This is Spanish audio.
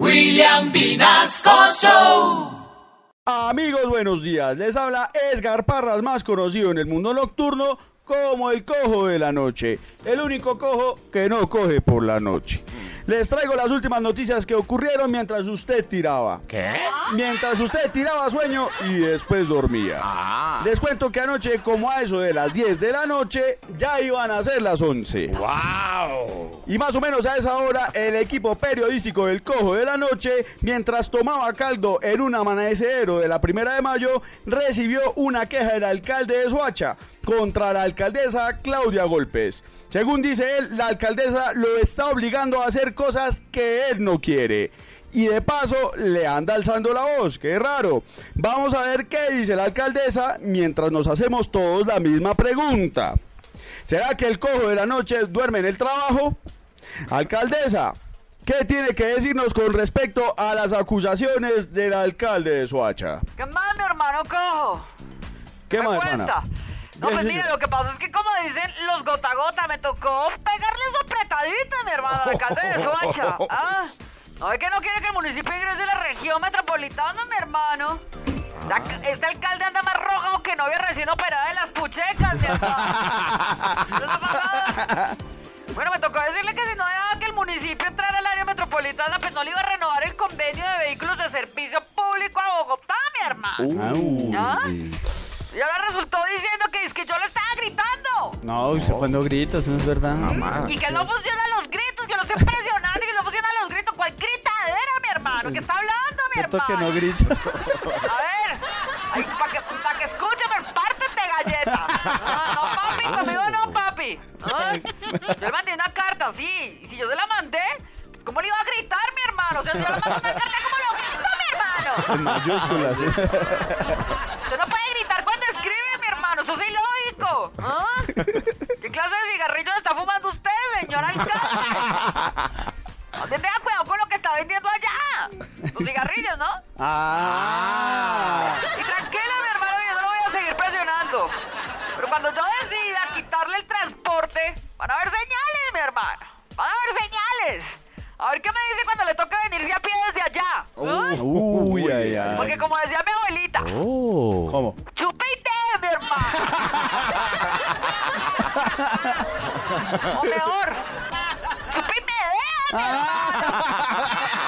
William Vinasco Show. Amigos, buenos días. Les habla Edgar Parras, más conocido en el mundo nocturno como el cojo de la noche. El único cojo que no coge por la noche. Les traigo las últimas noticias que ocurrieron mientras usted tiraba. ¿Qué? Mientras usted tiraba sueño y después dormía. Ah. Les cuento que anoche, como a eso de las 10 de la noche, ya iban a ser las 11. ¡Wow! Y más o menos a esa hora, el equipo periodístico del Cojo de la Noche, mientras tomaba caldo en un amanecedero de la primera de mayo, recibió una queja del alcalde de Soacha contra la alcaldesa Claudia Golpes. Según dice él, la alcaldesa lo está obligando a hacer cosas que él no quiere. Y de paso le anda alzando la voz, qué raro. Vamos a ver qué dice la alcaldesa mientras nos hacemos todos la misma pregunta. ¿Será que el cojo de la noche duerme en el trabajo? Alcaldesa, ¿qué tiene que decirnos con respecto a las acusaciones del alcalde de Soacha? ¿Qué más, mi hermano cojo? ¿Qué ¿Me más, hermana? No, pues señora. lo que pasa es que como dicen los gota a gota, me tocó pegarle su apretadita, mi hermano, al alcalde de Soacha. ¿Ah? ¿No es que no quiere que el municipio ingrese a la región metropolitana, mi hermano? Ya- Este alcalde anda más rogado que novia recién operada de las puchecas, mi hermano. Bueno, me tocó decirle que si no dejaba que el municipio entrara al área metropolitana, pues no le iba a renovar el convenio de vehículos de servicio público a Bogotá, mi hermano. ¿Ah? Y ahora resultó diciendo que es que yo le estaba gritando. No, usted cuando grita, eso no es verdad. Y que no funcionan los gritos, que lo estoy presionando y que no funcionan los gritos. ¿Cuál gritadera, mi hermano? ¿Qué está hablando, mi Cierto hermano? que no grita. A ver, para que, pa' que escuche, me partes de galleta. Ah, no, conmigo no, papi. Ah, Yo le mandé una carta, sí. Y si yo se la mandé, pues ¿cómo le iba a gritar, mi hermano? O sea, si yo le mandé una carta, ¿cómo lo grito, mi hermano? En mayúsculas. Usted no puede gritar cuando escribe, mi hermano. Eso es ilógico. ¿Ah? ¿Qué clase de cigarrillos está fumando usted, señor alcalde? Usted tenga cuidado con lo que está vendiendo allá. Los cigarrillos, ¿no? Ah. Y tranquila, mi hermano, yo no lo voy a seguir presionando. Pero cuando yo decida quitarle el transporte, van a haber señales, mi hermano. Van a haber señales. A ver qué me dice cuando le toque venirse a pie desde allá. ¿Ah? Uy, ay, ay. Porque como decía mi abuelita, ¿Cómo? chupe y té, mi hermano. o mejor, chupe y me deja, mi